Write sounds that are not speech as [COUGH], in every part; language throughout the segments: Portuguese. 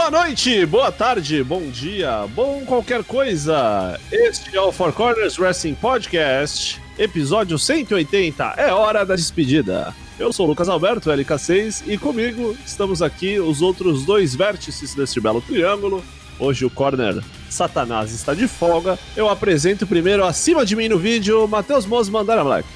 Boa noite, boa tarde, bom dia, bom qualquer coisa. Este é o Four Corners Wrestling Podcast, episódio 180. É hora da despedida. Eu sou o Lucas Alberto, LK6, e comigo estamos aqui os outros dois vértices deste belo triângulo. Hoje o corner Satanás está de folga. Eu apresento primeiro acima de mim no vídeo, Matheus Moz Mandara Black.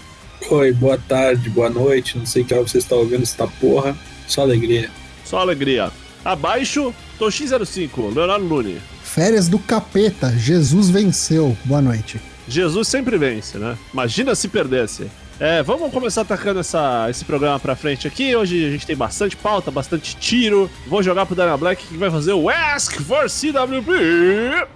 Oi, boa tarde, boa noite, não sei que hora você está ouvindo essa porra. Só alegria. Só alegria. Abaixo, Toshi05, Leonardo Lune. Férias do capeta, Jesus venceu. Boa noite. Jesus sempre vence, né? Imagina se perdesse. É, vamos começar atacando essa, esse programa pra frente aqui. Hoje a gente tem bastante pauta, bastante tiro. Vou jogar pro Dana Black que vai fazer o Ask for CWP.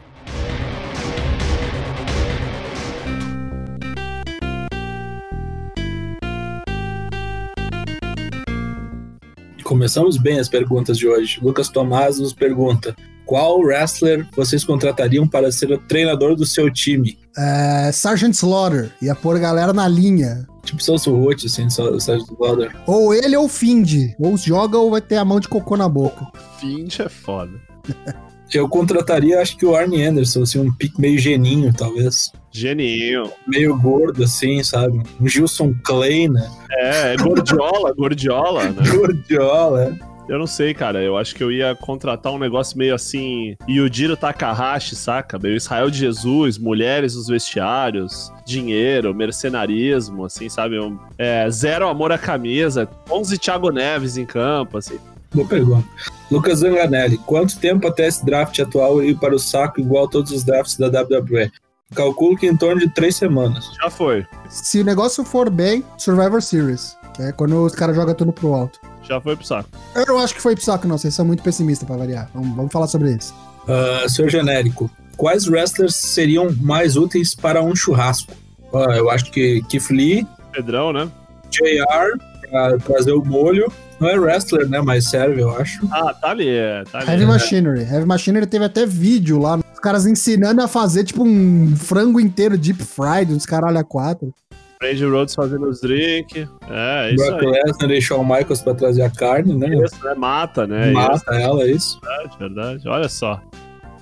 Começamos bem as perguntas de hoje. Lucas Tomás nos pergunta: qual wrestler vocês contratariam para ser o treinador do seu time? É, Sergeant Slaughter, ia pôr a galera na linha. Tipo Celso Roth, assim, só- Sergeant Slaughter. Ou ele ou o Find. Ou joga ou vai ter a mão de cocô na boca. Finch é foda. [LAUGHS] Eu contrataria, acho que o Arnie Anderson, assim, um pique meio geninho, talvez. Geninho. Meio gordo, assim, sabe? Um Gilson Clay, né? É, é gordiola, gordiola, né? [LAUGHS] Gordiola, é. Eu não sei, cara. Eu acho que eu ia contratar um negócio meio assim. Yujiro Takahashi, saca? Meio Israel de Jesus, mulheres nos vestiários, dinheiro, mercenarismo, assim, sabe? Um, é, zero amor à camisa, 11 Thiago Neves em campo, assim. Boa pergunta. Lucas Zanganelli, quanto tempo até esse draft atual ir para o saco igual a todos os drafts da WWE? Calculo que em torno de três semanas. Já foi. Se o negócio for bem, Survivor Series. Que é quando os caras jogam tudo pro alto. Já foi pro saco. Eu não acho que foi pro saco, não. Vocês são muito pessimistas pra variar. Vamos, vamos falar sobre isso. Uh, senhor genérico, quais wrestlers seriam mais úteis para um churrasco? Ah, eu acho que Keith Lee, Pedrão, né? JR, para trazer o molho. Não é wrestler, né? Mas serve, eu acho. Ah, tá ali, é, tá ali. Heavy Machinery. Heavy Machinery teve até vídeo lá. Os caras ensinando a fazer, tipo, um frango inteiro deep fried, uns caralho a quatro. Randy Rhodes fazendo os drinks. É, isso Brock aí. Lesnar e Shawn Michaels para trazer a carne, né? Isso, né? Mata, né? Mata ela, é isso. Verdade, verdade. Olha só.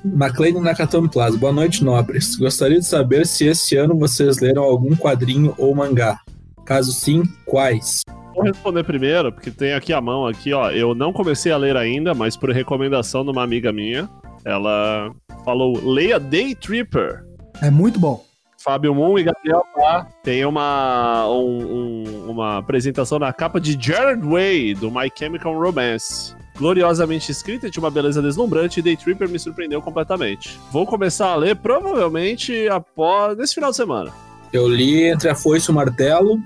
McLean Nakatomi Plaza, boa noite, nobres. Gostaria de saber se esse ano vocês leram algum quadrinho ou mangá. Caso sim, quais? Vou responder primeiro, porque tem aqui a mão aqui, ó. Eu não comecei a ler ainda, mas por recomendação de uma amiga minha, ela falou: leia Day Tripper. É muito bom. Fábio Moon e Gabriel Bá tem uma, um- um- uma apresentação na capa de Jared Way, do My Chemical Romance. Gloriosamente escrita, tinha uma beleza deslumbrante e Day Tripper me surpreendeu completamente. Vou começar a ler provavelmente após nesse final de semana. Eu li Entre a Foice e o Martelo,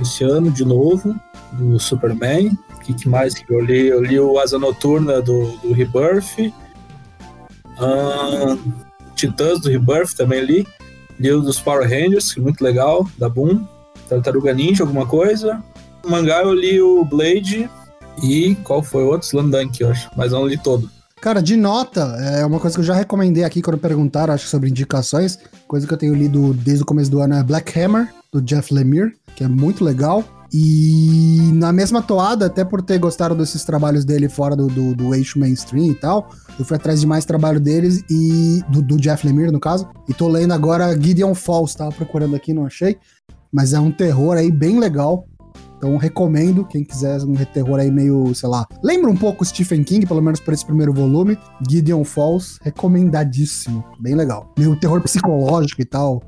esse ano de novo, do Superman. O que, que mais que eu li? Eu li o Asa Noturna do, do Rebirth. Titãs do Rebirth também li. Li o dos Power Rangers, é muito legal, da Boom. Tartaruga Ninja, alguma coisa. No mangá eu li o Blade e qual foi o outro? Slandunk, eu acho, mas não li todo. Cara, de nota, é uma coisa que eu já recomendei aqui quando perguntaram, acho sobre indicações. Coisa que eu tenho lido desde o começo do ano é Black Hammer, do Jeff Lemire, que é muito legal. E na mesma toada, até por ter gostado desses trabalhos dele fora do, do, do eixo mainstream e tal, eu fui atrás de mais trabalho deles e. Do, do Jeff Lemire, no caso. E tô lendo agora Gideon Falls, tava procurando aqui, não achei. Mas é um terror aí bem legal. Então recomendo, quem quiser um terror aí meio, sei lá. Lembra um pouco Stephen King, pelo menos por esse primeiro volume. Gideon Falls, recomendadíssimo. Bem legal. Meio terror psicológico e tal.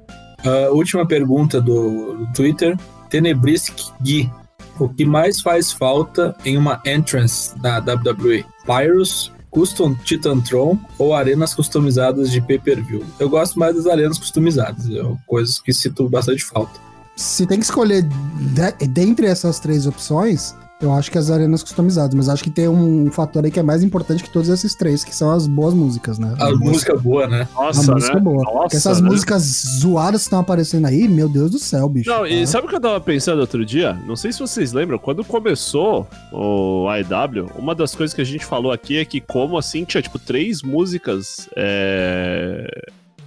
A última pergunta do, do Twitter. Tenebrisk Gui. O que mais faz falta em uma entrance da WWE? Pyrus, Custom Titantron ou arenas customizadas de pay-per-view? Eu gosto mais das arenas customizadas, é coisas que sinto bastante falta. Se tem que escolher de- dentre essas três opções, Eu acho que as arenas customizadas, mas acho que tem um fator aí que é mais importante que todos esses três, que são as boas músicas, né? A música boa, né? Nossa, a música né? boa. Nossa, Porque essas né? músicas zoadas que estão aparecendo aí, meu Deus do céu, bicho. Não, e Ah. sabe o que eu tava pensando outro dia? Não sei se vocês lembram, quando começou o AEW, uma das coisas que a gente falou aqui é que como assim tinha, tipo, três músicas é,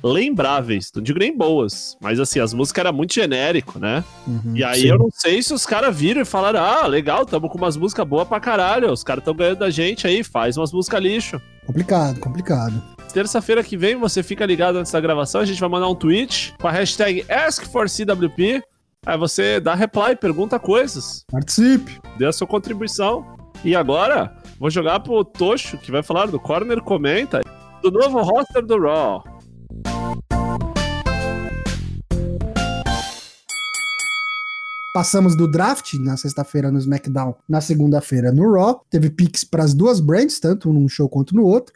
lembráveis, não digo nem boas, mas assim, as músicas eram muito genérico, né? Uhum. E aí Sim. eu não sei se os caras viram e falaram, ah, legal, tamo com umas músicas boas pra caralho, os caras tão ganhando da gente aí, faz umas músicas lixo. Complicado, complicado. Terça-feira que vem, você fica ligado antes da gravação, a gente vai mandar um tweet com a hashtag AskForCWP. Aí você dá reply, pergunta coisas, Participe. dê a sua contribuição. E agora, vou jogar pro Tocho, que vai falar do Corner Comenta, do novo roster do Raw. Passamos do draft na sexta-feira no SmackDown, na segunda-feira no Raw. Teve picks para as duas brands, tanto num show quanto no outro.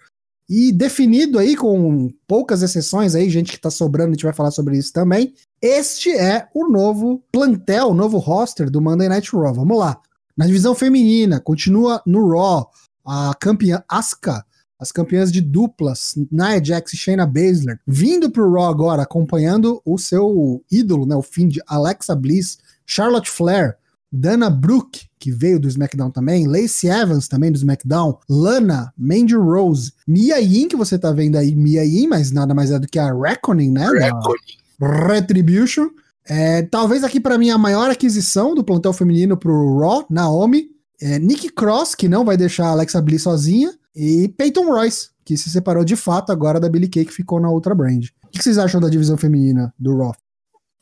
E definido aí, com poucas exceções aí, gente que tá sobrando, a gente vai falar sobre isso também. Este é o novo plantel, o novo roster do Monday Night Raw. Vamos lá. Na divisão feminina, continua no Raw a campeã Asuka, as campeãs de duplas, Nia Jax e Shayna Baszler, vindo pro Raw agora, acompanhando o seu ídolo, né, o fim de Alexa Bliss, Charlotte Flair, Dana Brooke, que veio do SmackDown também, Lacey Evans também do SmackDown, Lana, Mandy Rose, Mia Yim, que você tá vendo aí, Mia Yim, mas nada mais é do que a Reckoning, né? Reckoning. Retribution. É, talvez aqui pra mim a maior aquisição do plantel feminino pro Raw, Naomi, é, Nikki Cross, que não vai deixar a Alexa Bliss sozinha, e Peyton Royce, que se separou de fato agora da Billie Kay, que ficou na outra brand. O que vocês acham da divisão feminina do Raw?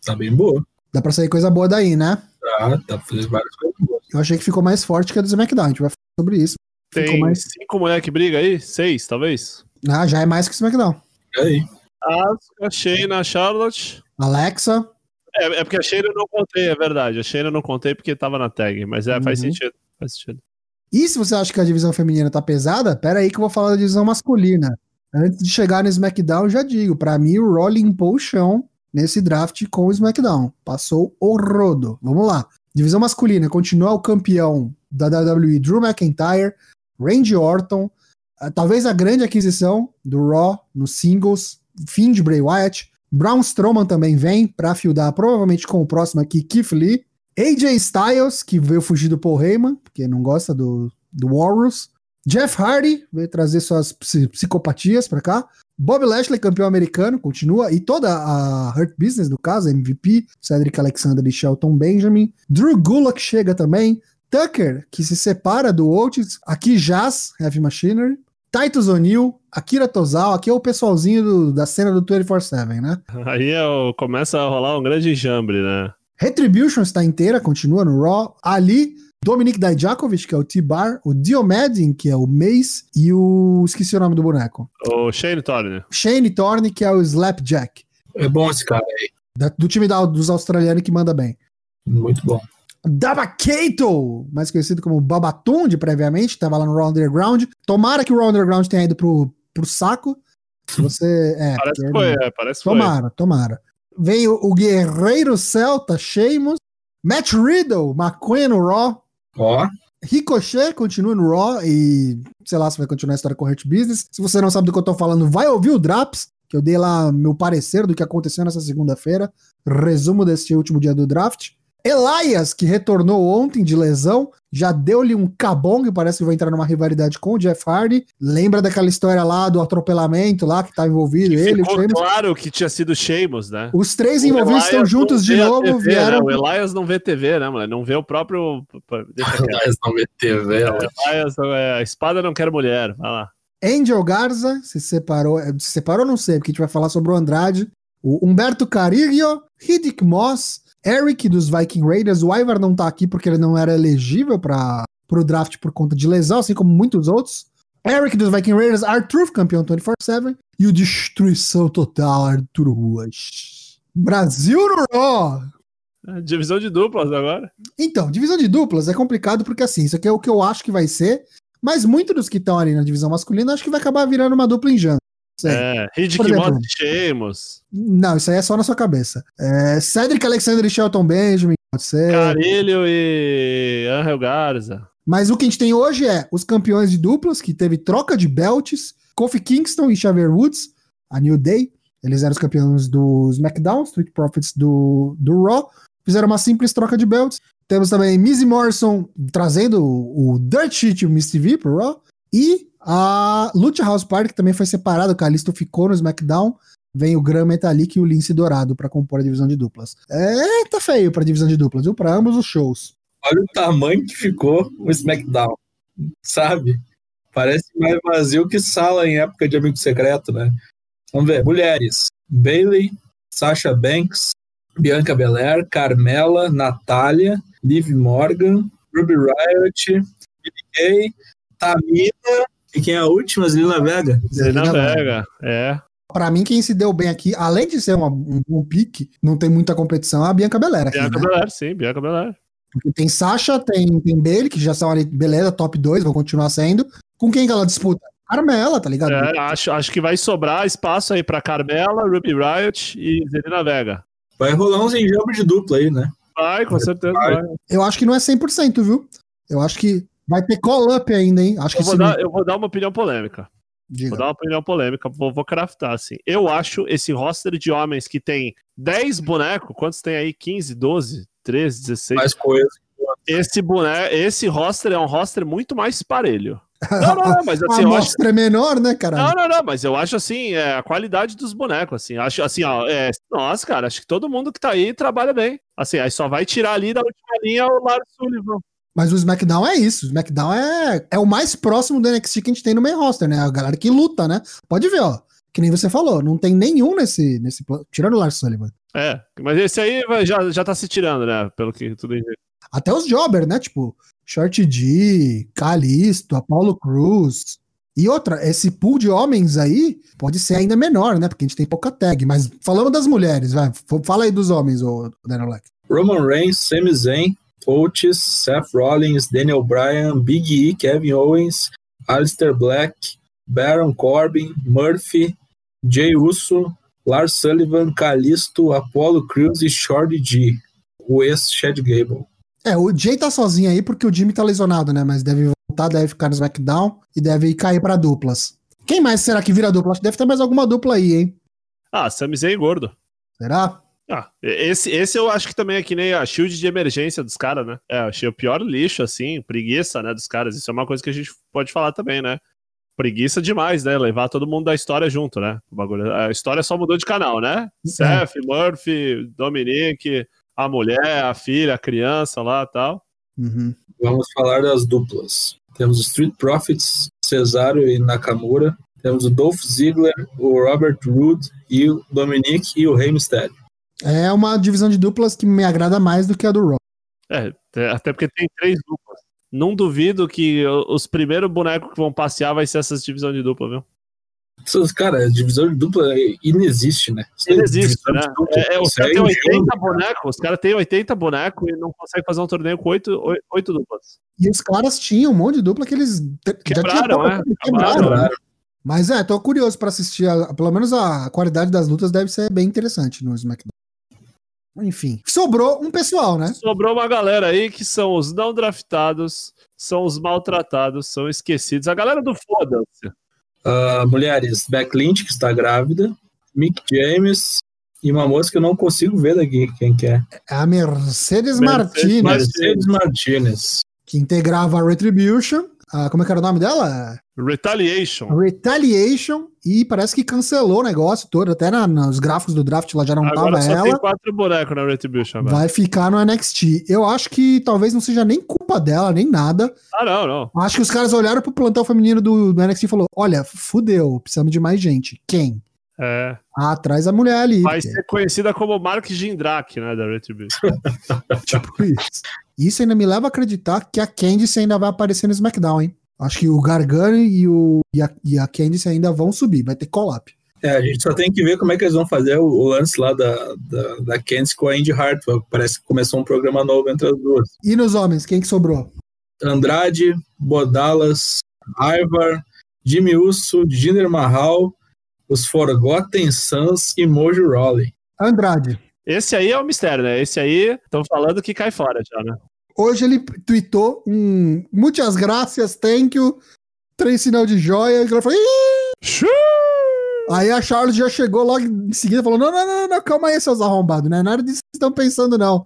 Tá bem boa. Dá pra sair coisa boa daí, né? Tá, dá pra fazer várias coisas boas. Eu achei que ficou mais forte que a do SmackDown. A gente vai falar sobre isso. Ficou Tem mais. cinco mulheres que brigam aí? Seis, talvez? Ah, já é mais que o SmackDown. E aí? Asuka, Shayna, Charlotte. Alexa. É, é porque a Shayna eu não contei, é verdade. A Shayna eu não contei porque tava na tag, mas é, faz Uhum. sentido. Faz sentido. E se você acha que a divisão feminina tá pesada, pera aí que eu vou falar da divisão masculina. Antes de chegar no SmackDown, eu já digo, pra mim o Raw limpou o chão nesse draft com o SmackDown. Passou o rodo. Vamos lá. Divisão masculina continua o campeão da WWE, Drew McIntyre, Randy Orton, ah, talvez a grande aquisição do Raw no singles, fim de Bray Wyatt. Braun Strowman também vem pra fildar, provavelmente com o próximo aqui, Keith Lee. AJ Styles, que veio fugir do Paul Heyman, porque não gosta do, do Warriors. Jeff Hardy veio trazer suas psi- psicopatias pra cá. Bob Lashley, campeão americano, continua. E toda a Hurt Business, no caso, MVP, Cedric Alexander e Shelton Benjamin. Drew Gulak chega também. Tucker, que se separa do Oates. Aqui Jazz, Heavy Machinery. Titus O'Neil, Akira Tozawa. Aqui é o pessoalzinho do- da cena do 24-7, né? [LAUGHS] Aí eu, começa a rolar um grande enjambre, né? Retribution está inteira, continua no Raw. Ali, Dominic Dijakovic, que é o T-Bar, o Diomadin, que é o Mace, e o. Esqueci o nome do boneco. O Shane Thorne. Shane Thorne, que é o Slapjack. É bom esse cara aí. da- do time da- dos australianos que manda bem. Muito bom. Dabakato, mais conhecido como Babatunde previamente, estava lá no Raw Underground. Tomara que o Raw Underground tenha ido pro, pro saco. Você. É, Parece que foi, é, parece que foi. Tomara, tomara. Vem o, o Guerreiro Celta, Sheamus, Matt Riddle, maconha no Raw, Ó, Ricochet continua no Raw e sei lá se vai continuar a história com Hurt Business. Se você não sabe do que eu tô falando, vai ouvir o Draps, que eu dei lá meu parecer do que aconteceu nessa segunda-feira. Resumo desse último dia do draft. Elias, que retornou ontem de lesão, já deu-lhe um cabong, parece que vai entrar numa rivalidade com o Jeff Hardy. Lembra daquela história lá do atropelamento lá que tá envolvido ele, o Ficou claro que tinha sido Sheamus, né? Os três O envolvidos estão Elias juntos não de vê novo, TV, vieram. né? O Elias não vê TV, né, mano? Não vê o próprio. Deixa [LAUGHS] quieto. mas não meter vela. Elias, é, a espada não quer mulher. Vai lá. Angel Garza se separou, eh, se separou não sei, porque a gente vai falar sobre o Andrade, o Humberto Carillo, Riddick Moss, Eric dos Viking Raiders, o Ivar não tá aqui porque ele não era elegível para o draft por conta de lesão, assim como muitos outros. Eric dos Viking Raiders, Arthur, campeão 24-7, e o Destruição Total, Arthur Ruas. Brasil no Raw! É, Divisão de duplas agora. Então, divisão de duplas é complicado porque assim, isso aqui é o que eu acho que vai ser, mas muitos dos que estão ali na divisão masculina acho que vai acabar virando uma dupla em janta. É, Riddick Moss e Sheamus. Não, isso aí é só na sua cabeça. É, Cedric Alexander e Shelton Benjamin, pode ser. Carilho e Angel Garza. Mas o que a gente tem hoje é os campeões de duplas, que teve troca de belts, Kofi Kingston e Xavier Woods, a New Day. Eles eram os campeões do SmackDown, Street Profits do, do Raw. Fizeram uma simples troca de belts. Temos também Mizzy Morrison trazendo o, o Dirt Sheet e o Miss TV pro Raw. E a Lucha House Party, também foi separado, o Kalisto ficou no SmackDown. Vem o Gran Metalik e o Lince Dourado para compor a divisão de duplas. É, tá feio pra divisão de duplas, viu? Pra ambos os shows. Olha o tamanho que ficou o SmackDown. Sabe? Parece mais vazio que sala em época de amigo secreto, né? Vamos ver. Mulheres. Bailey, Sasha Banks, Bianca Belair, Carmela, Natália, Liv Morgan, Ruby Riot, Billy Kay, Tamina e quem é a última? Zelina Vega. Zelina Vega, é. Pra mim, quem se deu bem aqui, além de ser uma, um bom pique, não tem muita competição, é a Bianca Belair. Aqui, Bianca né? Belair, sim, Bianca Belair. Porque tem Sasha, tem, tem Bailey, que já são ali, beleza, top 2, vão continuar sendo. Com quem que ela disputa? Carmela, tá ligado? É, acho, acho que vai sobrar espaço aí pra Carmela, Ruby Riot e Zelina Vega. Vai rolar uns enjambos de dupla aí, né? Vai, com certeza vai. vai. Eu acho que não é 100%, viu? Eu acho que vai ter call-up ainda, hein? Acho eu, que vou dar, eu vou dar uma opinião polêmica. Diga. Vou dar uma opinião polêmica, vou, vou craftar assim. Eu acho esse roster de homens que tem 10 bonecos, quantos tem aí? 15, 12, 13, 16? Mais coisa. Esse boneco, esse roster é um roster muito mais parelho. [LAUGHS] Não, não, não, mas assim, a amostra é menor, né, cara? Não, não, não, mas eu acho assim, é, a qualidade dos bonecos, assim, acho assim, ó, é, nossa, cara, acho que todo mundo que tá aí trabalha bem. Assim, aí só vai tirar ali da última linha o Lars Sullivan. Mas o SmackDown é isso. O SmackDown é, é o mais próximo do NXT que a gente tem no main roster, né? A galera que luta, né? Pode ver, ó. Que nem você falou, não tem nenhum nesse. nesse tirando o Lars Sullivan. É, mas esse aí já, já tá se tirando, né? Pelo que tudo indica. Até os Jobber, né? Tipo, Short D, Calisto, Apollo Cruz. E outra, esse pool de homens aí pode ser ainda menor, né? Porque a gente tem pouca tag. Mas falando das mulheres, vai. Fala aí dos homens, ô Daniel Black. Roman Reigns, Sami Zayn, Otis, Seth Rollins, Daniel Bryan, Big E, Kevin Owens, Alistair Black, Baron Corbin, Murphy, Jay Uso, Lars Sullivan, Kalisto, Apollo Crews e Shorty G, o ex-Chad Gable. É, o Jay tá sozinho aí porque o Jimmy tá lesionado, né? Mas deve voltar, deve ficar no SmackDown e deve cair pra duplas. Quem mais será que vira dupla? Acho que deve ter mais alguma dupla aí, hein? Ah, Sami Zayn gordo. Será? Ah, esse, esse eu acho que também é que nem a shield de emergência dos caras, né? É, achei o pior lixo, assim, preguiça, né, dos caras. Isso é uma coisa que a gente pode falar também, né? Preguiça demais, né? Levar todo mundo da história junto, né? O bagulho. A história só mudou de canal, né? Seth, Murphy, Dominique, a mulher, a filha, a criança lá e tal. Uhum. Vamos falar das duplas. Temos os Street Profits, Cesaro e Nakamura. Temos o Dolph Ziggler, o Robert Roode e o Dominic e o Rey Mysterio. É uma divisão de duplas que me agrada mais do que a do Raw. É, até porque tem três duplas. Não duvido que os primeiros bonecos que vão passear vai ser essas divisão de dupla, viu? Essas, Cara, a divisão de dupla inexiste, né? Inexiste, né? É, é, os caras têm um 80 jogo, bonecos, os caras têm 80 bonecos e não conseguem fazer um torneio com 8, 8 duplas. E os caras tinham um monte de dupla que eles te- já tinha Quebraram, é? quebraram. Claro. Mas é, tô curioso pra assistir. a- pelo menos a qualidade das lutas deve ser bem interessante no SmackDown. Enfim, sobrou um pessoal, né? Sobrou uma galera aí que são os não draftados, são os maltratados, são esquecidos. A galera do foda-se. Ah, mulheres, Beck Lynch, que está grávida, Mick James e uma moça que eu não consigo ver daqui quem que é. É a Mercedes, Mercedes Martinez, Martinez. Mercedes Martinez. que integrava a Retribution. a- como é que era o nome dela? Retaliation. Retaliation. E parece que cancelou o negócio todo. Até na- nos gráficos do draft lá já não Agora tava só ela. tem quatro bonecos na Retribution. agora. Vai ficar no NXT. Eu acho que talvez não seja nem culpa dela, nem nada. Ah, não, não. Acho que os caras olharam pro plantel feminino do, do NXT e falou: olha, fudeu, precisamos de mais gente. Quem? É, Ah, traz a mulher ali. vai porque- ser conhecida como Mark Jindrak, né, da Retribution. [LAUGHS] Tipo isso. Isso ainda me leva a acreditar que a Candice ainda vai aparecer no SmackDown, hein? Acho que o Gargano e, o, e, a, e a Candice ainda vão subir. Vai ter call-up. É, a gente só tem que ver como é que eles vão fazer o, o lance lá da, da, da Candice com a Indy Hartwell. Parece que começou um programa novo entre as duas. E nos homens, quem que sobrou? Andrade, Bodalas, Ivar, Jimmy Uso, Jinder Mahal, os Forgotten Sons e Mojo Rawley. Andrade. Esse aí é o mistério, né? Esse aí, estão falando que cai fora já, né? Hoje ele tweetou um muitas graças, thank you, três sinal de joia. E ela falou, "Ih!" Aí a Charlotte já chegou logo em seguida e falou: não, não, não, não, calma aí, seus arrombados, não é nada disso que vocês estão pensando, não.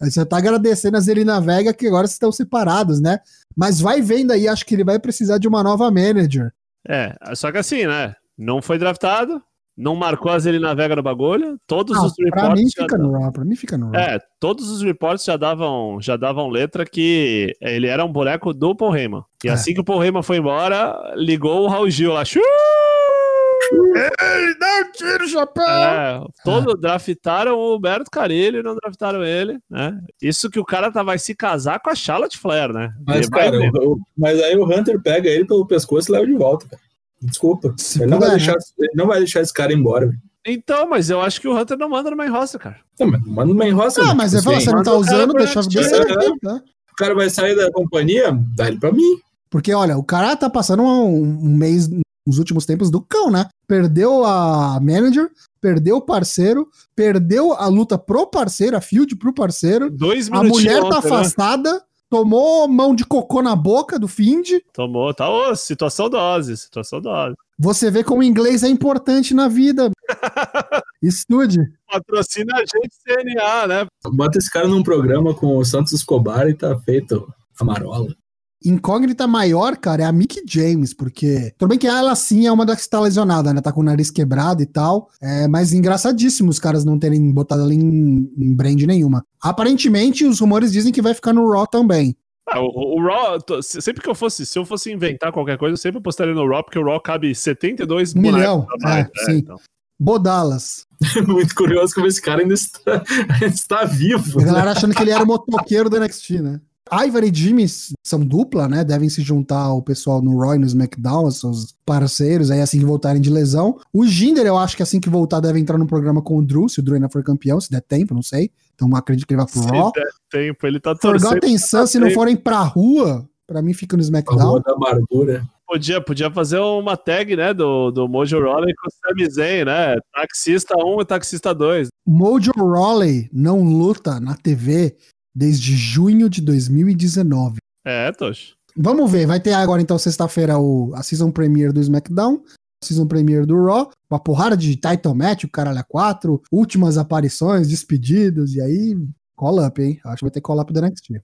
Você tá agradecendo a Zelina Vega que agora vocês estão separados, né? Mas vai vendo aí, acho que ele vai precisar de uma nova manager. É, só que assim, né? Não foi draftado, Não marcou as ele navega no bagulho. Todos Ah, os pra reports. mim já fica no Raw, pra mim fica no Raw. É, todos os reports já davam, já davam letra que ele era um boneco do Paul Heyman. E É. assim que o Paul Heyman foi embora, ligou o Raul Gil lá. Ei, não tira o chapéu! É, todo, draftaram o Humberto Carilho e não draftaram ele, né? Isso que o cara tá, vai se casar com a Charlotte Flair, né? Mas, cara, o- mas aí o Hunter pega ele pelo pescoço e leva de volta, cara. Desculpa. Se Ele não, vai deixar, ele não vai deixar esse cara embora. Então, mas eu acho que o Hunter não manda no main roster, cara. Não, mas manda uma enroça. Ah, mas tipo ele fala, assim, você não tá o cara usando, deixa, É. aqui, tá? O cara vai sair da companhia, dá ele pra mim. Porque, olha, o cara tá passando um, um mês nos últimos tempos do cão, né? Perdeu a manager, perdeu o parceiro, perdeu a luta pro parceiro, a field pro parceiro. Dois A mulher tá ontem, né? Tomou mão de cocô na boca do Find. Tomou, tá ô, situação dose, situação dose. Você vê como o inglês é importante na vida. [LAUGHS] Estude. Patrocina a gente CNA, né? Bota esse cara num programa com o Santos Escobar e tá feito a marola. Incógnita maior, cara, é a Mickey James, porque. Tudo bem que ela sim é uma das que tá lesionada, né? Tá com o nariz quebrado e tal. É, mas engraçadíssimo os caras não terem botado ela em, em brand nenhuma. Aparentemente, os rumores dizem que vai ficar no Raw também. Ah, o, o Raw, sempre que eu fosse, se eu fosse inventar qualquer coisa, eu sempre apostaria no Raw, porque o Raw cabe 72 Um milhão, bonecos a mais, é, sim. então. Bodalas. Muito curioso como esse cara ainda está, [LAUGHS] ainda está vivo. A né? galera achando que ele era o motoqueiro do NXT, né? Ivory e Jimmy são dupla, né? Devem se juntar ao pessoal no Roy e no SmackDown, seus parceiros, aí assim que voltarem de lesão. O Jinder, eu acho que assim que voltar, deve entrar no programa com o Drew, se o Drew ainda for campeão, se der tempo, não sei. Então acredito que ele vai pro Se Raw. der tempo, ele tá torcendo. Forgotten Sun, se não forem pra rua, pra mim fica no A SmackDown. rua da amargura. Podia, podia fazer uma tag, né, do, do Mojo Rawley com o Sami Zayn, né? Taxista 1 e taxista 2. Mojo Rawley não luta na TV desde junho de 2019. É, Tosh. Vamos ver, vai ter agora então sexta-feira o- a season premiere do SmackDown, a season premiere do Raw, uma porrada de title match, o caralho a quatro, últimas aparições, despedidas, e aí call up, hein? Acho que vai ter call up da NXT.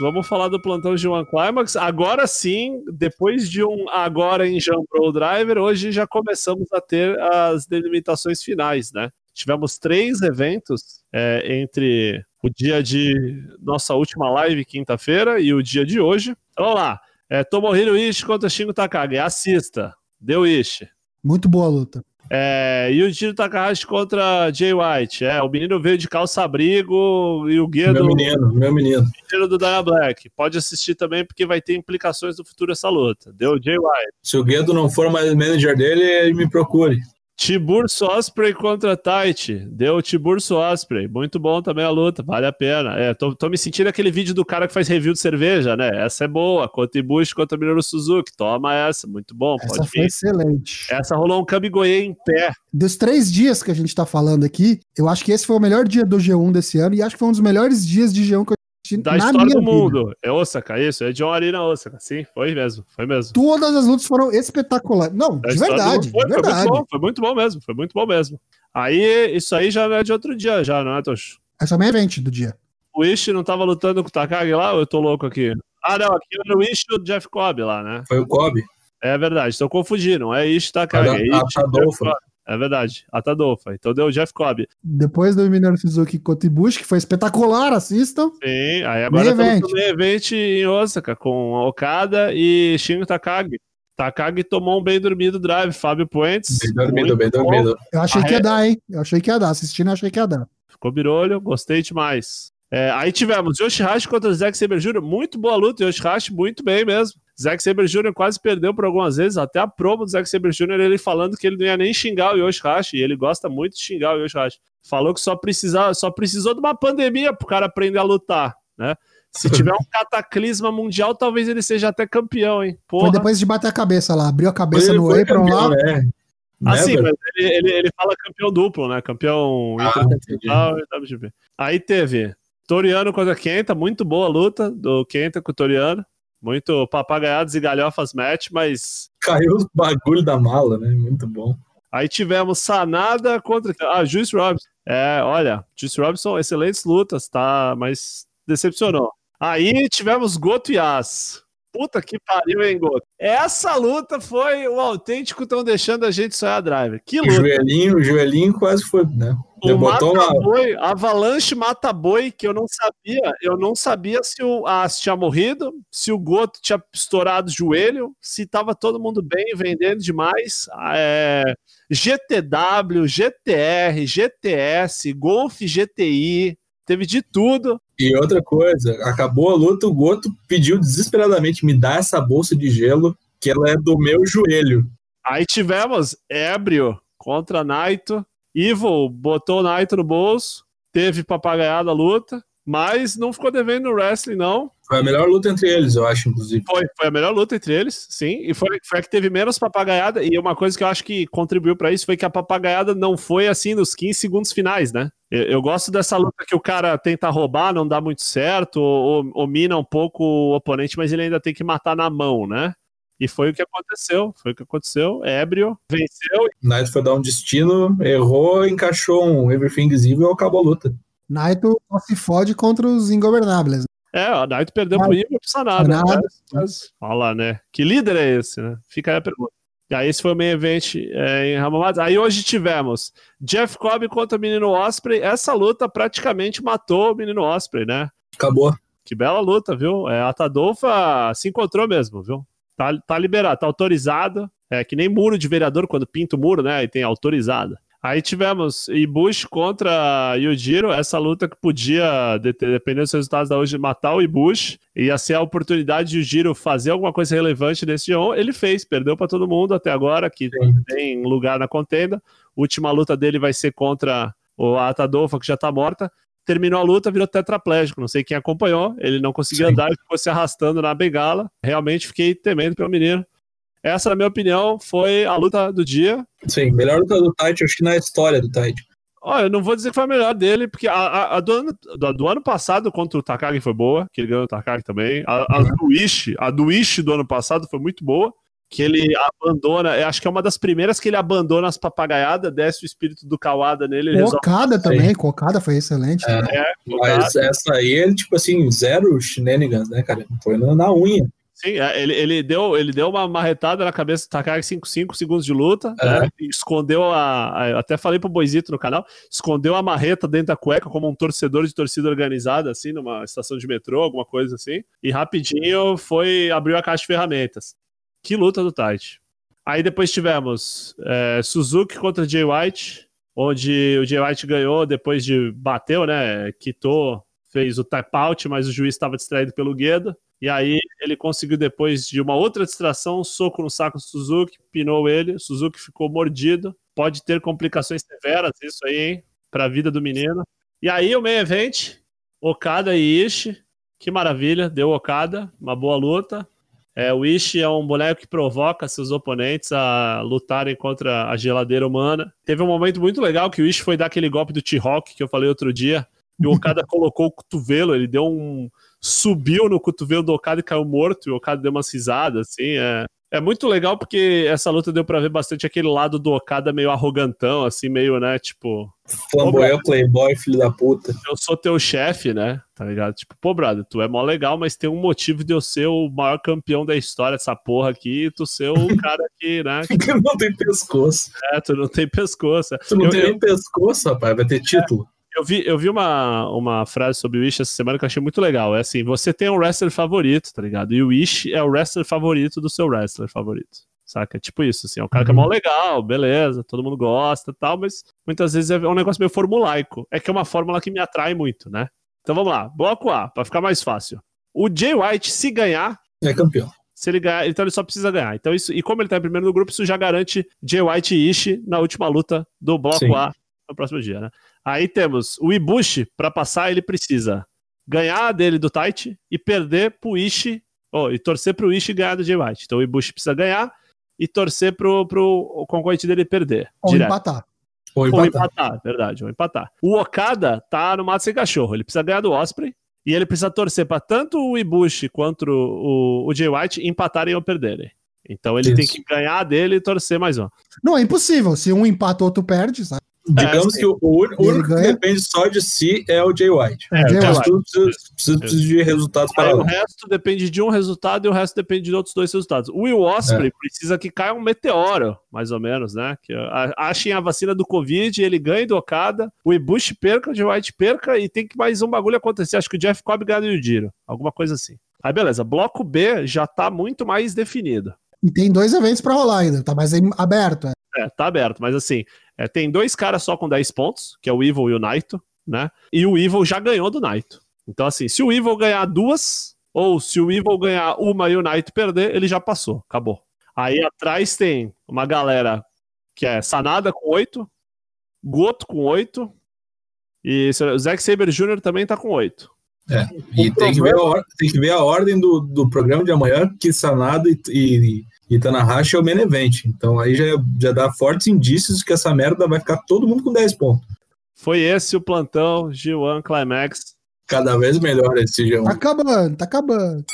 Vamos falar do plantão de One Climax. Agora sim, depois de um agora em Jam Pro Driver, hoje já começamos a ter as delimitações finais, né? Tivemos três eventos é, entre o dia de nossa última live, quinta-feira, e o dia de hoje. Vamos lá. É, Tomohiro Ishii contra Shingo Takagi. Assista. Deu Ishii. Muito boa a luta. É, Yujiro Takahashi contra Jay White. É, o menino veio de calça-abrigo e o guia Meu do menino, meu menino. menino do Dana Black. Pode assistir também, porque vai ter implicações no futuro essa luta. Deu Jay White. Se o Guedo não for mais manager dele, ele me procure. Tiburcio Osprey contra Taichi. Deu Tiburcio Osprey. Muito bom também a luta, vale a pena. É, tô, tô me sentindo aquele vídeo do cara que faz review de cerveja, né? Essa é boa. Contra Ibushi contra Minoru Suzuki. Toma essa, muito bom. Essa Pode foi vir. excelente. Essa rolou um Kamigoye em pé. Dos três dias que a gente tá falando aqui, eu acho que esse foi o melhor dia do G1 desse ano e acho que foi um dos melhores dias de G1 que eu Da na história do vida. mundo. É Osaka, isso. É John Arena Osaka. Sim, foi mesmo. Foi mesmo. Todas as lutas foram espetaculares. Não, Da de verdade. Foi, de foi verdade. muito bom, foi muito bom mesmo. Foi muito bom mesmo. Aí, isso aí já é de outro dia, já, não é, Tosh? Esse é o main event do dia. O Ishi não tava lutando com o Takagi lá ou eu tô louco aqui? Ah, não, aqui era o Ishi e o Jeff Cobb lá, né? Foi o Kobe. É verdade, tô confundindo. É Ishi e Takagi. A- É, a Ishi, Tadolfa. Jeff Cobb. É verdade, a Tadolfa. Então deu o Jeff Cobb. Depois do Minoru Suzuki contra Ibushi, que foi espetacular, assistam. Sim, aí agora estamos event. no event em Osaka com Okada e Shingo Takagi. Takagi tomou um bem dormido drive, Fábio Puentes. Bem dormido, bem bom. dormido. Eu achei que ia dar, hein? Eu achei que ia dar. Assistindo, eu achei que ia dar. Ficou birolho, gostei demais. É, aí tivemos Yoshihashi contra o Zack Saber Jr., muito boa luta, Yoshihashi muito bem mesmo. Zack Saber Jr. quase perdeu por algumas vezes, até a promo do Zack Saber Jr. ele falando que ele não ia nem xingar o Yoshihashi, e ele gosta muito de xingar o Yoshihashi. Falou que só, precisava, só precisou de uma pandemia pro cara aprender a lutar, né? Se tiver um cataclisma mundial, talvez ele seja até campeão, hein? Foi Porra. depois de bater a cabeça lá. Abriu a cabeça Ele no foi apron lá. né? Assim, mas ele, ele, ele fala campeão duplo, né? Campeão Ah, intercontinental e WGP. Aí teve Toriano contra Kenta, muito boa a luta do Kenta com o Toriano. Muito papagaiados e galhofas match, mas Caiu os bagulho da mala, né? Muito bom. aí tivemos Sanada contra. Ah, Juice Robinson. É, olha, Juice Robinson, excelentes lutas, tá? Mas decepcionou. Aí tivemos Goto e As. Puta que pariu, hein, Goto? Essa luta foi o autêntico estão deixando a gente sonhar driver. Que luta. O joelhinho, o joelhinho quase foi, né? O mata boi, Avalanche mata boi, que eu não sabia. Eu não sabia se o As tinha morrido, se o Goto tinha estourado o joelho, se tava todo mundo bem, vendendo demais. É, GTW, GTR, GTS, Golf GTI, teve de tudo. E outra coisa, acabou a luta, o Goto pediu desesperadamente: me dá essa bolsa de gelo, que ela é do meu joelho. Aí tivemos Ébrio contra Naito. Evil botou o Naito no bolso, teve papagaiada a luta, mas não ficou devendo no wrestling, não. Foi a melhor luta entre eles, eu acho, inclusive. Foi, foi a melhor luta entre eles, sim. E foi, foi a que teve menos papagaiada. E uma coisa que eu acho que contribuiu para isso foi que a papagaiada não foi assim nos 15 segundos finais, né? Eu, eu gosto dessa luta que o cara tenta roubar, não dá muito certo, ou, ou, ou mina um pouco o oponente, mas ele ainda tem que matar na mão, né? E foi o que aconteceu. Foi o que aconteceu. Ébrio venceu. Naito foi dar um destino, errou, encaixou um Everything's Evil e acabou a luta. Naito só se fode contra os ingovernáveis. É, o Naito perdeu pro Evil, não precisa nada. nada. Né? Mas, olha lá, né? Que líder é esse, né? Fica aí a pergunta. E aí esse foi o main event é, em Ramamads. Aí hoje tivemos Jeff Cobb contra o menino Osprey. Essa luta praticamente matou o menino Osprey, né? Acabou. Que bela luta, viu? É, a Tadolfa se encontrou mesmo, viu? Tá, tá liberado, tá autorizado. É que nem muro de vereador, quando pinta o muro, né? E tem autorizado. Aí tivemos Ibushi contra Yujiro, essa luta que podia, dependendo dos resultados da hoje, matar o Ibushi. Ia ser a oportunidade de Yujiro fazer alguma coisa relevante nesse G1. Ele fez, perdeu para todo mundo até agora, que Sim. tem lugar na contenda. Última luta dele vai ser contra o Atadolfa, que já tá morta terminou a luta, virou tetraplégico. Não sei quem acompanhou, ele não conseguiu Sim. andar e ficou se arrastando na bengala. Realmente fiquei temendo pelo menino. Essa, na minha opinião, foi a luta do dia. Sim, melhor luta do Tite, acho que na história do Tite. Olha, eu não vou dizer que foi a melhor dele, porque a, a, a do, ano, do, do, ano passado contra o Takagi foi boa, que ele ganhou o Takagi também. A, a, uhum. do Ishi, a do Ishi do ano passado foi muito boa que ele abandona, acho que é uma das primeiras que ele abandona as papagaiadas, desce o espírito do Kawada nele. Cocada também, Cocada foi excelente. É, é mas essa aí, ele, tipo assim, zero shenanigans, né, cara? Foi na unha. Sim, é, ele, ele, deu, ele deu uma marretada na cabeça do Takagi 5 5 segundos de luta, é. né? escondeu a, a, Até falei pro Boizito no canal, escondeu a marreta dentro da cueca como um torcedor de torcida organizada, assim, numa estação de metrô, alguma coisa assim, e rapidinho foi, abriu a caixa de ferramentas. Que luta do Tite. Aí depois tivemos é, Suzuki contra Jay White, onde o Jay White ganhou depois de bateu, né? Quitou, fez o tap out, mas o juiz estava distraído pelo Guedo. E aí ele conseguiu, depois de uma outra distração, um soco no saco do Suzuki, pinou ele. Suzuki ficou mordido. Pode ter complicações severas, isso aí, hein? Pra vida do menino. E aí o main event, Okada e Ishi. Que maravilha, deu Okada, uma boa luta. É, o Ishi é um boneco que provoca seus oponentes a lutarem contra a geladeira humana. Teve um momento muito legal que o Ishi foi dar aquele golpe do T-Rock que eu falei outro dia. E o Okada [LAUGHS] colocou o cotovelo, ele deu um. subiu no cotovelo do Okada e caiu morto. E o Okada deu uma cisada, assim. É, é muito legal porque essa luta deu pra ver bastante aquele lado do Okada meio arrogantão, assim, meio, né, tipo. Flamboyant, playboy, filho da puta. Eu sou teu chefe, né? Tá ligado? Tipo, pô, brother, tu é mó legal, mas tem um motivo de eu ser o maior campeão da história dessa porra aqui e tu ser o [LAUGHS] cara que, né? [LAUGHS] Que não tem pescoço. É, tu não tem pescoço. Tu não eu, tem eu... nem pescoço, rapaz, vai ter título. É. Eu vi, eu vi uma, uma frase sobre o Wish essa semana que eu achei muito legal. É assim: você tem um wrestler favorito, tá ligado? E o Wish é o wrestler favorito do seu wrestler favorito. Saca? Tipo isso, assim. É um cara uhum. que é mó uhum. legal, beleza, todo mundo gosta e tal, mas muitas vezes é um negócio meio formulaico. É que é uma fórmula que me atrai muito, né? Então vamos lá, bloco A, pra ficar mais fácil. O Jay White, se ganhar. É campeão. Se ele ganhar, então ele só precisa ganhar. Então isso, e como ele tá em primeiro no grupo, isso já garante Jay White e Ishi na última luta do bloco Sim. A no próximo dia, né? Aí temos o Ibushi, para passar, ele precisa ganhar dele do Taichi e perder pro Ishi, oh, e torcer pro Ishi ganhar do Jay White. Então o Ibushi precisa ganhar e torcer pro, pro concorrente dele perder. Ou direto. empatar. Ou empatar. ou empatar. verdade, ou empatar. O Okada tá no mato sem cachorro, ele precisa ganhar do Osprey e ele precisa torcer para tanto o Ibushi quanto o, o Jay White empatarem ou perderem. Então ele Isso. tem que ganhar dele e torcer mais um. Não, é impossível. Se um empata, outro perde, sabe? Digamos É, que o, o único único que ganha. depende só de si é o Jay White. É, Jay O resto White. precisa, precisa- precisa de resultados Aí o para resto depende de um resultado e o resto depende de outros dois resultados. O Will Osprey precisa que caia um meteoro, mais ou menos, né? Que achem a vacina do Covid, ele ganhe do Okada, o Ibushi perca, o Jay White perca e tem que mais um bagulho acontecer. Acho que o Jeff Cobb ganha do Yujiro. Alguma coisa assim. Aí beleza, bloco B já tá muito mais definido. E tem dois eventos pra rolar ainda, tá mais aberto. É. É, tá aberto, mas assim, é, tem dois caras só com 10 pontos, que é o Evil e o Naito, né? E o Evil já ganhou do Naito. Então, assim, se o Evil ganhar duas, ou se o Evil ganhar uma e o Naito perder, ele já passou, acabou. Aí atrás tem uma galera que é Sanada com 8, Goto com 8, e o Zack Saber Jr. também tá com 8. E tem que, ver a, tem que ver a ordem do, do programa de amanhã, que Sanada e, e, e Tanahashi é o main event. Então aí já, já dá fortes indícios de que essa merda vai ficar todo mundo com 10 pontos. Foi esse o plantão G1 Climax. Cada vez melhor esse Tá G1. acabando, tá acabando.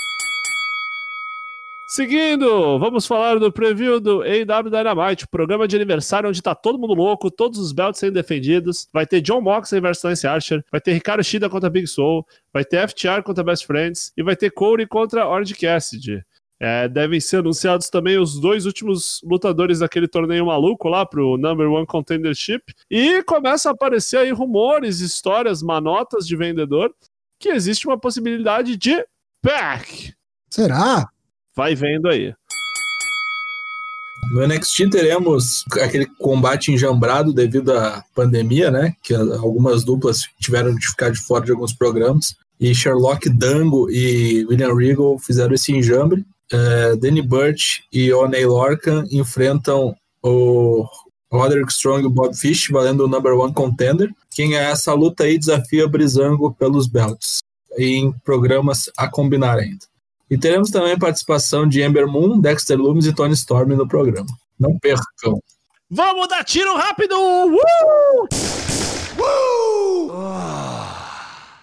Seguindo, vamos falar do preview do AW Dynamite, o programa de aniversário onde tá todo mundo louco, todos os belts sendo defendidos. Vai ter John Moxley versus Lance Archer, vai ter Ricardo Shida contra Big Soul, vai ter FTR contra Best Friends e vai ter Corey contra Orange Cassidy. É, devem ser anunciados também os dois últimos lutadores daquele torneio maluco lá pro Number One Contendership. E começa a aparecer aí rumores, histórias, manotas de vendedor que existe uma possibilidade de pack. Será? Vai vendo aí. No NXT teremos aquele combate enjambrado devido à pandemia, né? Que algumas duplas tiveram de ficar de fora de alguns programas. E Sherlock Dango e William Regal fizeram esse enjambre. É, Danny Burch e Oney Lorcan enfrentam o Roderick Strong e o Bob Fish, valendo o number one contender. Quem ganhar essa luta aí desafia Brizango pelos belts. Em programas a combinar ainda. E teremos também participação de Ember Moon, Dexter Loomis e Tony Storm no programa. Não percam. Vamos dar tiro rápido! Uh!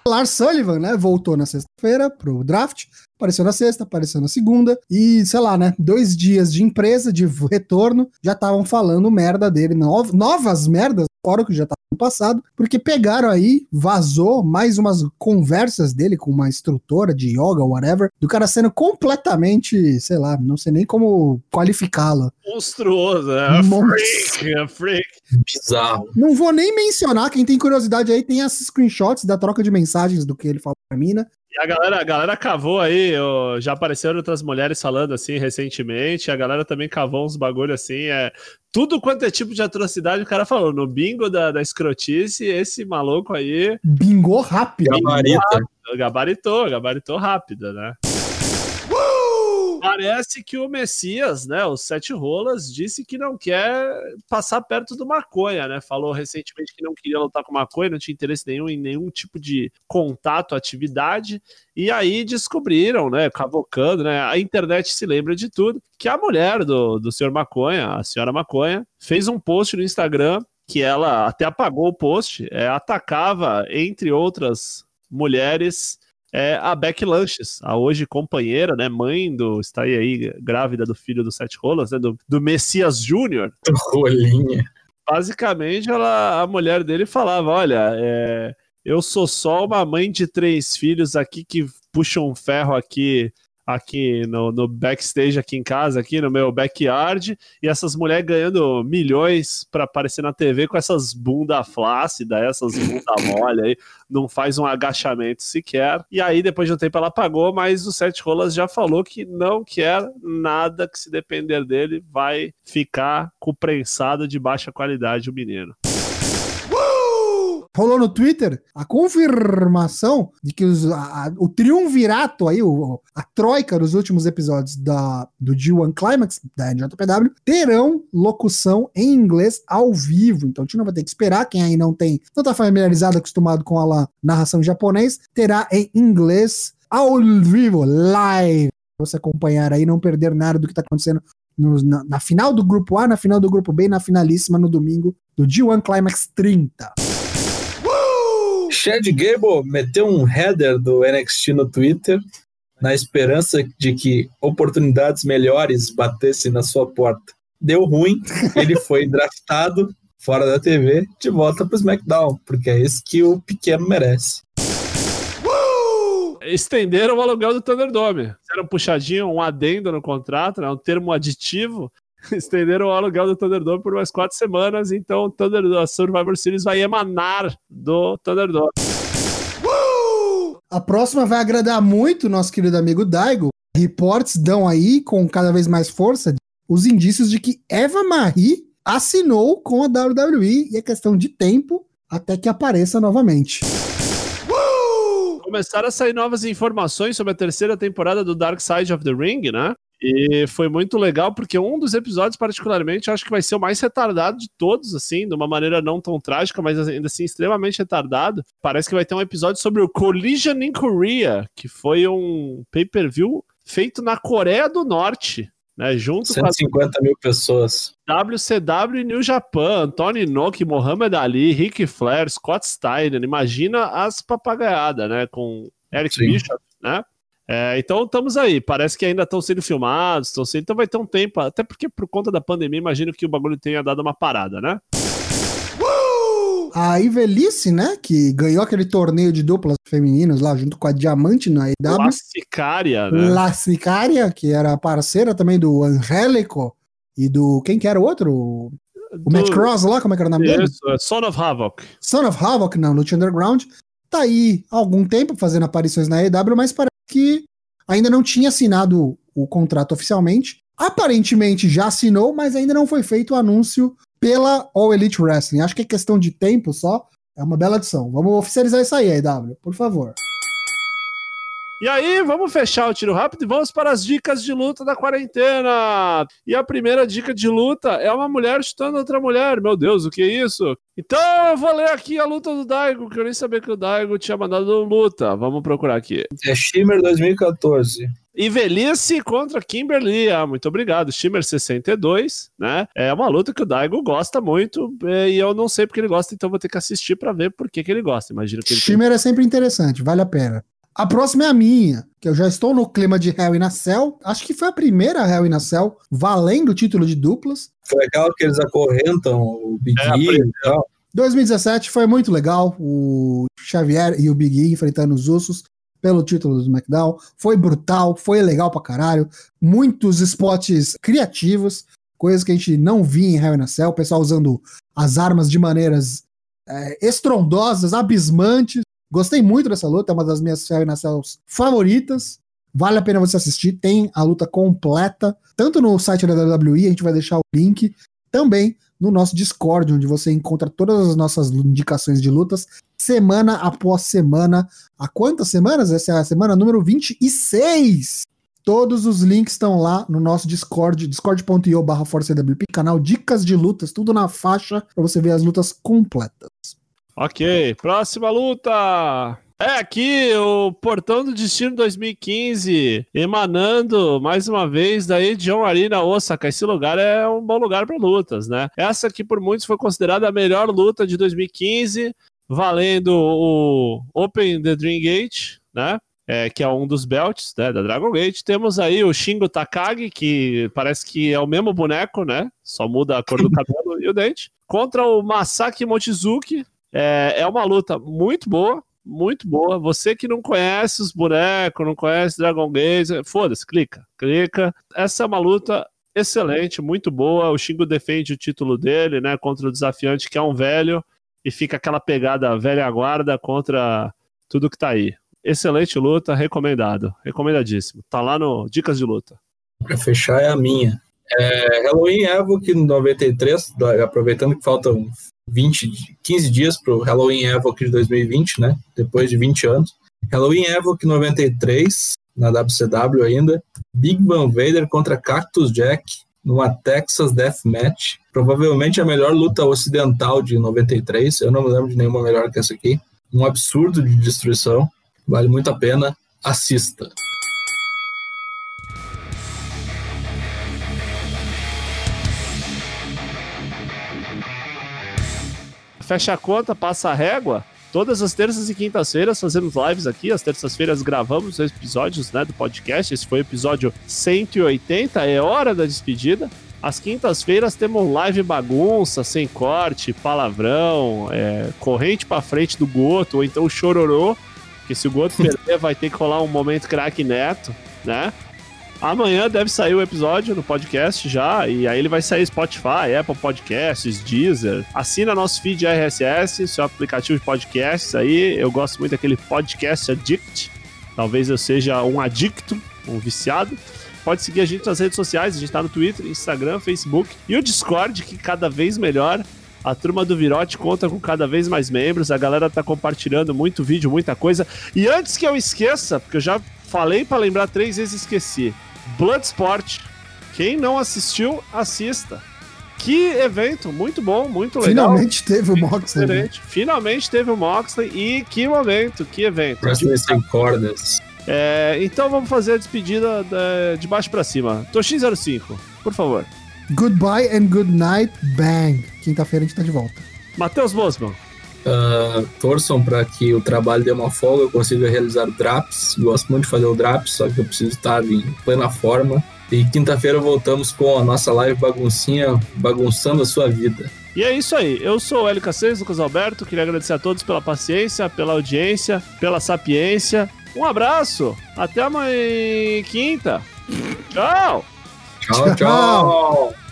Lars Sullivan, né? Voltou na sexta-feira pro draft. Apareceu na sexta, apareceu na segunda. E, sei lá, né? Dois dias de empresa, de retorno, já estavam falando merda dele. Nov- novas merdas, fora o que já estava no passado. Porque pegaram aí, vazou mais umas conversas dele com uma instrutora de yoga, whatever. Do cara sendo completamente, sei lá, não sei nem como qualificá-lo. Monstruoso, é freak, é a freak. Bizarro. Não vou nem mencionar, quem tem curiosidade aí tem as screenshots da troca de mensagens do que ele falou pra mina. A galera, a galera cavou aí, ó, já apareceram outras mulheres falando assim recentemente, a galera também cavou uns bagulho assim, é tudo quanto é tipo de atrocidade, o cara falou, no bingo da, da escrotice, esse maluco aí Bingou rápido. Gabarita. gabaritou, gabaritou rápido, né? Parece que o Messias, né, o Sete Rolas, disse que não quer passar perto do maconha, né? Falou recentemente que não queria lutar com maconha, não tinha interesse nenhum em nenhum tipo de contato, atividade. E aí descobriram, né, cavocando, né? A internet se lembra de tudo, que a mulher do, do senhor Maconha, a senhora Maconha, fez um post no Instagram que ela até apagou o post, é, atacava, entre outras mulheres, é a Beck Lanches, a hoje companheira, né, mãe do, está aí, aí grávida do filho do Sete Rolas, né, do, do Messias Júnior. [LAUGHS] Rolinha. Basicamente, ela, a mulher dele falava, olha, é, eu sou só uma mãe de três filhos aqui que puxa um ferro aqui aqui no, no backstage aqui em casa, aqui no meu backyard, e essas mulheres ganhando milhões para aparecer na TV com essas bunda flácida, essas bunda [LAUGHS] mole aí, não faz um agachamento sequer. E aí, depois de um tempo, ela pagou, mas o Sete Rolas já falou que não quer nada que, se depender dele, vai ficar com prensado de baixa qualidade o menino. Rolou no Twitter a confirmação de que os- a- a- o triunvirato aí, o- a troika dos últimos episódios da, do G1 Climax, da NJPW, terão locução em inglês ao vivo. Então a gente não vai ter que esperar. Quem aí não tem, não tá familiarizado, acostumado com a la- narração em japonês, terá em inglês ao vivo, live. Você acompanhar aí, não perder nada do que tá acontecendo no- na, na final do grupo A, na final do grupo B e na finalíssima no domingo do G1 Climax 30. Chad Gable meteu um header do NXT no Twitter na esperança de que oportunidades melhores batessem na sua porta. Deu ruim, ele [LAUGHS] foi draftado fora da TV, de volta pro SmackDown, porque é isso que o pequeno merece. Estenderam o aluguel do Thunderdome. Fizeram um puxadinho, um adendo no contrato, né, um termo aditivo. [LAUGHS] Estenderam o aluguel do Thunderdome por mais quatro semanas, então o Thunder, a Survivor Series vai emanar do Thunderdome. A próxima vai agradar muito nosso querido amigo Daigo. Reports dão aí, com cada vez mais força, os indícios de que Eva Marie assinou com a WWE e é questão de tempo até que apareça novamente. Começaram a sair novas informações sobre a terceira temporada do Dark Side of the Ring, né? E foi muito legal porque um dos episódios, particularmente, eu acho que vai ser o mais retardado de todos, assim, de uma maneira não tão trágica, mas ainda assim extremamente retardado. Parece que vai ter um episódio sobre o Collision in Korea, que foi um pay-per-view feito na Coreia do Norte né? Junto 150 com mil pessoas. WCW e New Japan, Tony Inoki, Muhammad Ali, Rick Flair, Scott Steiner. Imagina as papagaiadas, né? Com Eric Sim. Bishop, né? É, então estamos aí, parece que ainda estão sendo filmados, estão sendo, então vai ter um tempo, até porque por conta da pandemia, imagino que o bagulho tenha dado uma parada, né? a Ivelice, né? Que ganhou aquele torneio de duplas femininos lá junto com a Diamante na EW. La Sicária, né? La Sicária, que era parceira também do Angélico e do. Quem que era o outro? O do... Matt Cross lá, como é que era o nome Isso, dele? Isso, é Son of Havoc. Son of Havoc, não, Lucha Underground. Tá aí há algum tempo fazendo aparições na EW, mas parece que ainda não tinha assinado o contrato oficialmente. Aparentemente já assinou, mas ainda não foi feito o anúncio pela All Elite Wrestling. Acho que é questão de tempo só. É uma bela adição. Vamos oficializar isso aí, AW, por favor. E aí, vamos fechar o tiro rápido e vamos para as dicas de luta da quarentena. E a primeira dica de luta é uma mulher chutando outra mulher. Meu Deus, o que é isso? Então eu vou ler aqui a luta do Daigo, que eu nem sabia que o Daigo tinha mandado luta. Vamos procurar aqui. É Shimmer 2014. E Velhice contra Kimberly. Ah, muito obrigado. Shimmer 62, né? É uma luta que o Daigo gosta muito é, e eu não sei porque ele gosta, então vou ter que assistir para ver por que, que ele gosta. Imagino que ele Shimmer tem... é sempre interessante, vale a pena. A próxima é a minha, que eu já estou no clima de Hell in a Cell. Acho que foi a primeira Hell in a Cell, valendo o título de duplas. Foi legal que eles acorrentam o Big é, E e tal. 2017 foi muito legal, o Xavier e o Big E enfrentando os Usos pelo título do SmackDown. Foi brutal, foi legal pra caralho. Muitos spots criativos, coisas que a gente não via em Hell in a Cell. O pessoal usando as armas de maneiras é, estrondosas, abismantes. Gostei muito dessa luta, é uma das minhas a Cells favoritas. Vale a pena você assistir, tem a luta completa, tanto no site da WWE, a gente vai deixar o link, também no nosso Discord, onde você encontra todas as nossas indicações de lutas, semana após semana. Há quantas semanas? Essa é a semana número 26. Todos os links estão lá no nosso Discord, discord.io barra canal Dicas de Lutas, tudo na faixa para você ver as lutas completas. Ok, próxima luta! É aqui o Portão do Destino 2015, emanando mais uma vez daí John Arena Osaka. Esse lugar é um bom lugar para lutas, né? Essa aqui por muitos foi considerada a melhor luta de 2015, valendo o Open the Dream Gate, né? É, que é um dos belts né, da Dragon Gate. Temos aí o Shingo Takagi, que parece que é o mesmo boneco, né? Só muda a cor do cabelo [LAUGHS] e o dente. Contra o Masaki Mochizuki. É, é uma luta muito boa muito boa. Você que não conhece os bonecos, não conhece Dragon Gate, foda-se, clica, clica. Essa é uma luta excelente, muito boa. O Shingo defende o título dele, né, contra o desafiante que é um velho e fica aquela pegada velha guarda contra tudo que tá aí. Excelente luta, recomendado, recomendadíssimo. Tá lá no Dicas de Luta. Pra fechar é a minha. É, Halloween Evoque 93, aproveitando que faltam 20, 15 dias para o Halloween Evoque de 2020, né? Depois de 20 anos. Halloween Evoque 93, na WCW ainda. Big Van Vader contra Cactus Jack numa Texas Death Match. Provavelmente a melhor luta ocidental de 93. Eu não me lembro de nenhuma melhor que essa aqui. Um absurdo de destruição. Vale muito a pena. Assista. Fecha a conta, passa a régua. Todas as terças e quintas-feiras fazemos lives aqui. As terças-feiras gravamos episódios né, do podcast. Esse foi o episódio 180, é hora da despedida. Às quintas-feiras temos live bagunça, sem corte, palavrão, é, corrente pra frente do Goto, ou então chororô, que se o Goto [LAUGHS] perder vai ter que rolar um momento craque neto, né? Amanhã deve sair o episódio no podcast já, e aí ele vai sair Spotify, Apple Podcasts, Deezer. Assina nosso feed RSS, seu aplicativo de podcasts aí. Eu gosto muito daquele Podcast Addict. Talvez eu seja um adicto, um viciado. Pode seguir a gente nas redes sociais, a gente tá no Twitter, Instagram, Facebook e o Discord, que cada vez melhor. A turma do Virote conta com cada vez mais membros, a galera tá compartilhando muito vídeo, muita coisa. E antes que eu esqueça, porque eu já falei para lembrar três vezes e esqueci. Bloodsport. Quem não assistiu, assista. Que evento, muito bom, muito legal. Finalmente teve o Moxley. né? Diferente. Finalmente teve o Moxley e que momento, que evento. Wrestling sem cordas. É, então vamos fazer a despedida da- de baixo pra cima. Toshin05, por favor. Goodbye and good night, bang. Quinta-feira a gente tá de volta. Matheus Bosman. Ah, torçam para que o trabalho dê uma folga, eu consiga realizar o Draps. Gosto muito de fazer o Draps, só que eu preciso estar em plena forma. E quinta-feira voltamos com a nossa live baguncinha, bagunçando a sua vida. E é isso aí. Eu sou o LK6, Lucas Alberto. Queria agradecer a todos pela paciência, pela audiência, pela sapiência. Um abraço. Até amanhã quinta. Tchau. Tchau, tchau.